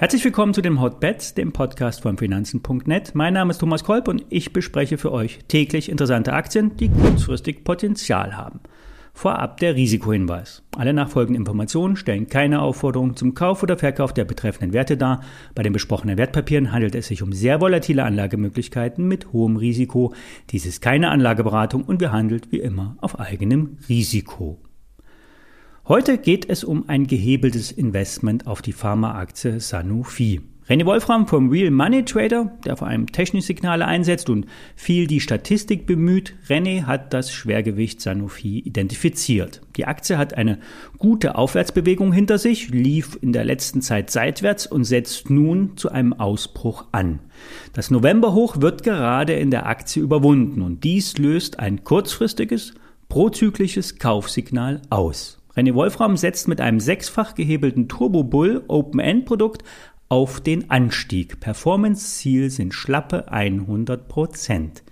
Herzlich willkommen zu dem Hotbets, dem Podcast von Finanzen.net. Mein Name ist Thomas Kolb und ich bespreche für euch täglich interessante Aktien, die kurzfristig Potenzial haben. Vorab der Risikohinweis. Alle nachfolgenden Informationen stellen keine Aufforderung zum Kauf oder Verkauf der betreffenden Werte dar. Bei den besprochenen Wertpapieren handelt es sich um sehr volatile Anlagemöglichkeiten mit hohem Risiko. Dies ist keine Anlageberatung und behandelt wie immer auf eigenem Risiko. Heute geht es um ein gehebeltes Investment auf die Pharmaaktie Sanofi. René Wolfram vom Real Money Trader, der vor allem technische Signale einsetzt und viel die Statistik bemüht, René hat das Schwergewicht Sanofi identifiziert. Die Aktie hat eine gute Aufwärtsbewegung hinter sich, lief in der letzten Zeit seitwärts und setzt nun zu einem Ausbruch an. Das Novemberhoch wird gerade in der Aktie überwunden und dies löst ein kurzfristiges, prozyklisches Kaufsignal aus. René Wolfram setzt mit einem sechsfach gehebelten Turbo Bull Open-End-Produkt auf den Anstieg. Performance-Ziel sind schlappe 100 Prozent.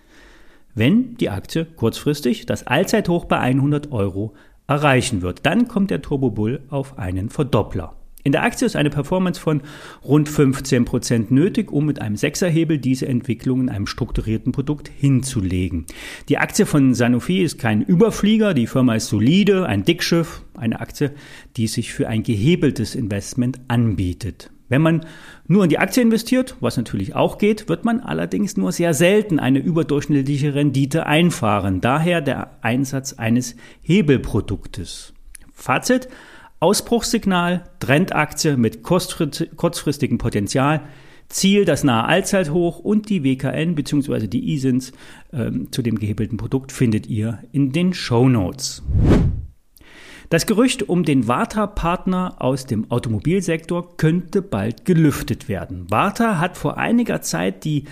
Wenn die Aktie kurzfristig das Allzeithoch bei 100 Euro erreichen wird, dann kommt der Turbo Bull auf einen Verdoppler. In der Aktie ist eine Performance von rund 15% nötig, um mit einem Sechserhebel diese Entwicklung in einem strukturierten Produkt hinzulegen. Die Aktie von Sanofi ist kein Überflieger, die Firma ist solide, ein Dickschiff, eine Aktie, die sich für ein gehebeltes Investment anbietet. Wenn man nur in die Aktie investiert, was natürlich auch geht, wird man allerdings nur sehr selten eine überdurchschnittliche Rendite einfahren. Daher der Einsatz eines Hebelproduktes. Fazit, Ausbruchssignal, Trendaktie mit kurzfristigem Potenzial, Ziel das nahe Allzeithoch und die WKN bzw. die ISINs äh, zu dem gehebelten Produkt findet ihr in den Show Notes. Das Gerücht um den Warta-Partner aus dem Automobilsektor könnte bald gelüftet werden. Warta hat vor einiger Zeit die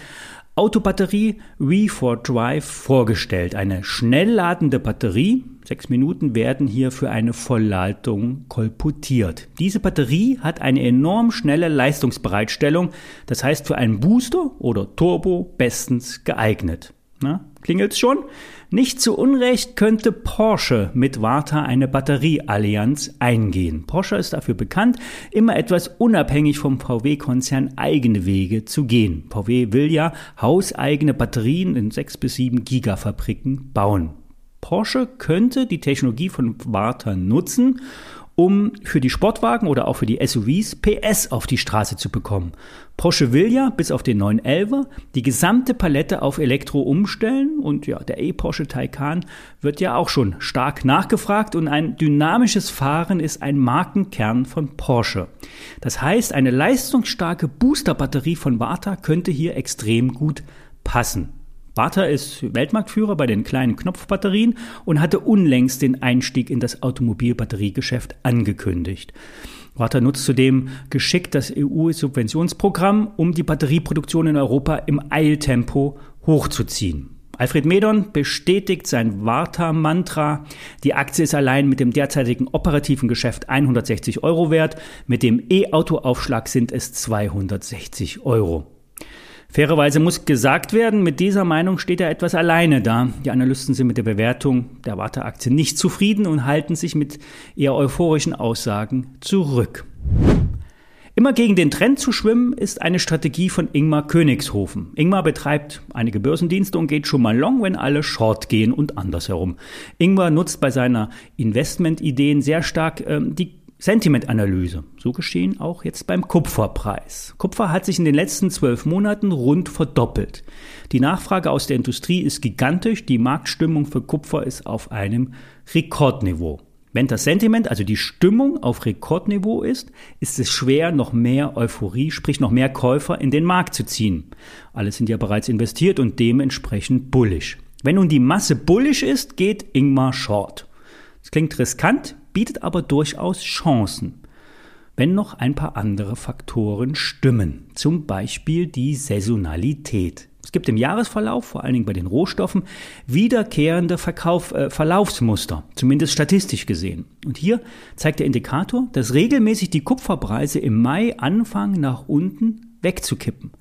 Autobatterie V4Drive vorgestellt. Eine schnell ladende Batterie. Sechs Minuten werden hier für eine Vollladung kolportiert. Diese Batterie hat eine enorm schnelle Leistungsbereitstellung. Das heißt für einen Booster oder Turbo bestens geeignet. Na, klingelt's schon? Nicht zu Unrecht könnte Porsche mit Warta eine Batterieallianz eingehen. Porsche ist dafür bekannt, immer etwas unabhängig vom VW-Konzern eigene Wege zu gehen. VW will ja hauseigene Batterien in sechs bis sieben Gigafabriken bauen. Porsche könnte die Technologie von Warta nutzen um für die Sportwagen oder auch für die SUVs PS auf die Straße zu bekommen. Porsche will ja bis auf den 911er die gesamte Palette auf Elektro umstellen und ja, der E-Porsche Taycan wird ja auch schon stark nachgefragt und ein dynamisches Fahren ist ein Markenkern von Porsche. Das heißt, eine leistungsstarke Boosterbatterie von Varta könnte hier extrem gut passen. Bata ist Weltmarktführer bei den kleinen Knopfbatterien und hatte unlängst den Einstieg in das Automobilbatteriegeschäft angekündigt. Warta nutzt zudem geschickt das EU-Subventionsprogramm, um die Batterieproduktion in Europa im Eiltempo hochzuziehen. Alfred Medon bestätigt sein Warta-Mantra. Die Aktie ist allein mit dem derzeitigen operativen Geschäft 160 Euro wert. Mit dem E-Auto-Aufschlag sind es 260 Euro. Fairerweise muss gesagt werden, mit dieser Meinung steht er etwas alleine da. Die Analysten sind mit der Bewertung der Warta-Aktie nicht zufrieden und halten sich mit eher euphorischen Aussagen zurück. Immer gegen den Trend zu schwimmen, ist eine Strategie von Ingmar Königshofen. Ingmar betreibt einige Börsendienste und geht schon mal long, wenn alle short gehen und andersherum. Ingmar nutzt bei seiner Investmentideen sehr stark ähm, die Sentimentanalyse. So geschehen auch jetzt beim Kupferpreis. Kupfer hat sich in den letzten zwölf Monaten rund verdoppelt. Die Nachfrage aus der Industrie ist gigantisch, die Marktstimmung für Kupfer ist auf einem Rekordniveau. Wenn das Sentiment, also die Stimmung auf Rekordniveau ist, ist es schwer, noch mehr Euphorie, sprich noch mehr Käufer in den Markt zu ziehen. Alle sind ja bereits investiert und dementsprechend bullish. Wenn nun die Masse bullish ist, geht Ingmar short. Das klingt riskant, bietet aber durchaus Chancen, wenn noch ein paar andere Faktoren stimmen, zum Beispiel die Saisonalität. Es gibt im Jahresverlauf, vor allen Dingen bei den Rohstoffen, wiederkehrende Verkauf, äh, Verlaufsmuster, zumindest statistisch gesehen. Und hier zeigt der Indikator, dass regelmäßig die Kupferpreise im Mai anfangen, nach unten wegzukippen.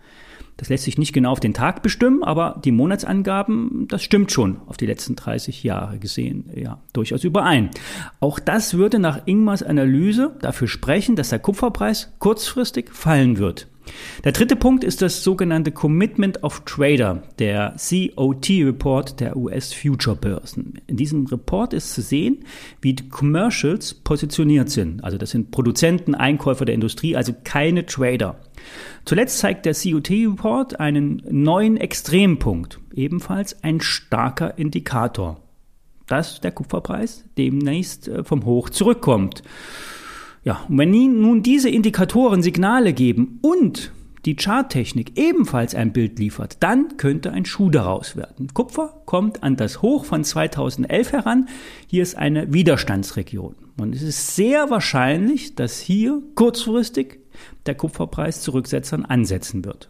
Das lässt sich nicht genau auf den Tag bestimmen, aber die Monatsangaben, das stimmt schon auf die letzten 30 Jahre gesehen, ja, durchaus überein. Auch das würde nach Ingmars Analyse dafür sprechen, dass der Kupferpreis kurzfristig fallen wird. Der dritte Punkt ist das sogenannte Commitment of Trader, der COT-Report der US-Future-Börsen. In diesem Report ist zu sehen, wie die Commercials positioniert sind. Also das sind Produzenten, Einkäufer der Industrie, also keine Trader. Zuletzt zeigt der COT-Report einen neuen Extrempunkt, ebenfalls ein starker Indikator, dass der Kupferpreis demnächst äh, vom Hoch zurückkommt. Ja, und wenn nun diese Indikatoren Signale geben und die Charttechnik ebenfalls ein Bild liefert, dann könnte ein Schuh daraus werden. Kupfer kommt an das Hoch von 2011 heran. Hier ist eine Widerstandsregion. Und es ist sehr wahrscheinlich, dass hier kurzfristig der Kupferpreis zu Rücksetzern ansetzen wird.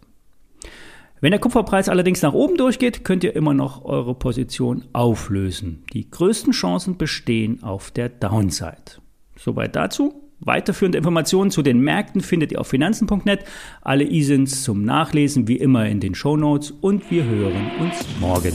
Wenn der Kupferpreis allerdings nach oben durchgeht, könnt ihr immer noch eure Position auflösen. Die größten Chancen bestehen auf der Downside. Soweit dazu. Weiterführende Informationen zu den Märkten findet ihr auf finanzen.net. Alle ISINs zum Nachlesen wie immer in den Show Notes und wir hören uns morgen.